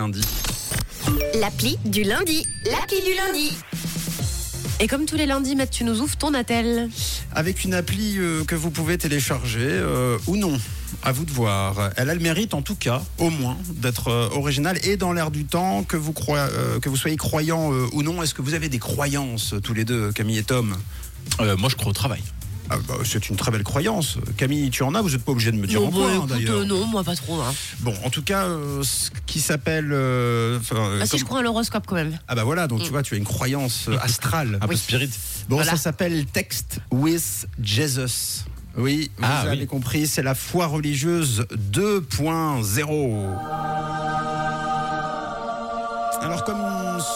lundi. L'appli du lundi. L'appli du lundi. Et comme tous les lundis, Matt, tu nous ouvres ton attel. Avec une appli euh, que vous pouvez télécharger euh, ou non. À vous de voir. Elle a le mérite, en tout cas, au moins, d'être euh, originale et dans l'air du temps, que vous, croyez, que vous soyez croyant euh, ou non. Est-ce que vous avez des croyances, tous les deux, Camille et Tom? Euh, moi, je crois au travail. Ah, bah, C'est une très belle croyance. Camille, tu en as Vous n'êtes pas obligé de me dire non, en bah, quoi, hein, écoute, d'ailleurs. euh, non, moi pas trop. hein. Bon, en tout cas, euh, ce qui s'appelle... euh, euh, Ah, si comme- je crois à l'horoscope quand même. Ah bah voilà, donc tu Mm. vois, tu as une croyance astrale. Un peu Oui. spirit. Bon, Voilà. ça s'appelle Text with Jesus. Oui, vous Ah, avez oui. compris, c'est la foi religieuse 2.0. Alors comme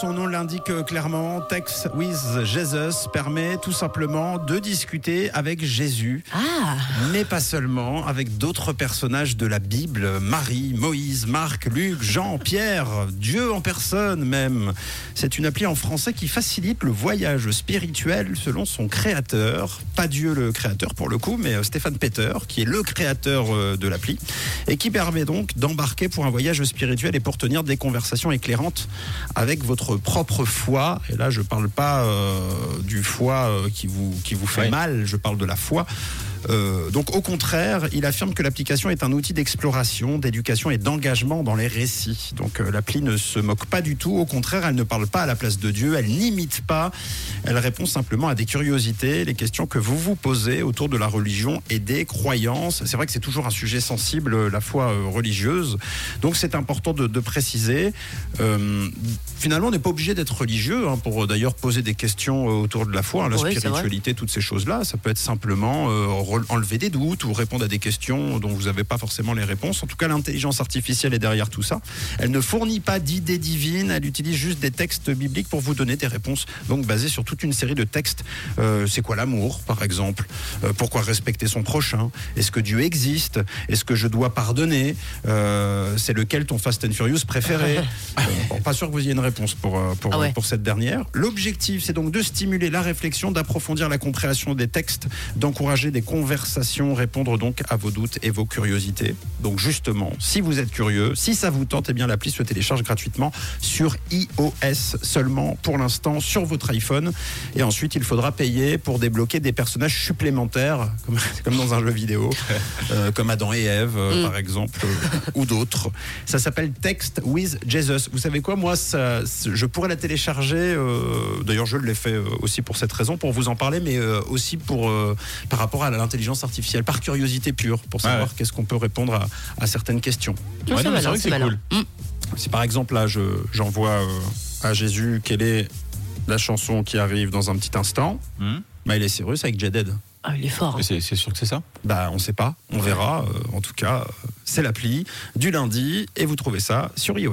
son nom l'indique clairement, Text with Jesus permet tout simplement de discuter avec Jésus, Ah, mais pas seulement, avec d'autres personnages de la Bible, Marie, Moïse, Marc, Luc, Jean, Pierre, Dieu en personne même. C'est une appli en français qui facilite le voyage spirituel selon son créateur, pas Dieu le créateur pour le coup, mais euh, Stéphane Peter, qui est le créateur euh, de l'appli, et qui permet donc d'embarquer pour un voyage spirituel et pour tenir des conversations éclairantes avec votre propre foi. Et là, je parle pas euh, du foie euh, qui vous, qui vous fait mal, je parle de la foi. Euh, donc au contraire, il affirme que l'application est un outil d'exploration, d'éducation et d'engagement dans les récits. Donc euh, l'appli ne se moque pas du tout, au contraire, elle ne parle pas à la place de Dieu, elle n'imite pas, elle répond simplement à des curiosités, les questions que vous vous posez autour de la religion et des croyances. C'est vrai que c'est toujours un sujet sensible, euh, la foi euh, religieuse, donc c'est important de, de préciser. Euh, finalement, on n'est pas obligé d'être religieux hein, pour d'ailleurs poser des questions autour de la foi, hein, la Oui, spiritualité, toutes ces choses-là. Ça peut être simplement enlever des doutes ou répondre à des questions dont vous n'avez pas forcément les réponses. En tout cas, l'intelligence artificielle est derrière tout ça. Elle ne fournit pas d'idées divines, elle utilise juste des textes bibliques pour vous donner des réponses, donc basées sur toute une série de textes. Euh, c'est quoi l'amour, par exemple? Euh, Pourquoi respecter son prochain? Est-ce que Dieu existe? Est-ce que je dois pardonner? Euh, C'est lequel ton Fast and Furious préféré? Bon, Pas sûr que vous ayez une réponse pour, pour, Ah ouais. pour cette dernière. L'objectif, c'est donc de stimuler la réflexion, d'approfondir la compréhension des textes, d'encourager des répondre donc à vos doutes et vos curiosités. Donc justement, si vous êtes curieux, si ça vous tente, eh bien l'appli se télécharge gratuitement sur iOS seulement pour l'instant sur votre iPhone. Et ensuite, il faudra payer pour débloquer des personnages supplémentaires, comme, comme dans un jeu vidéo, euh, comme Adam et Ève, euh, Mm. par exemple, euh, ou d'autres. Ça s'appelle Text with Jesus. Vous savez quoi, moi, ça- je pourrais la télécharger. D'ailleurs, je l'ai fait aussi pour cette raison, pour vous en parler, mais aussi pour par rapport à l'intelligence artificielle, par curiosité pure, pour Ah savoir ouais. qu'est-ce qu'on peut répondre à, à certaines questions. Ouais, c'est vrai que cool. Mm. Si par exemple là, je- j'envoie euh, à Jésus quelle est la chanson qui arrive dans un petit instant, Hmm. Miley Cyrus avec Jaded. Ah, il est fort. hein. C'est sûr que c'est ça? Bah, on sait pas, on verra. Euh, en tout cas, euh, c'est l'appli du lundi et vous trouvez ça sur iOS.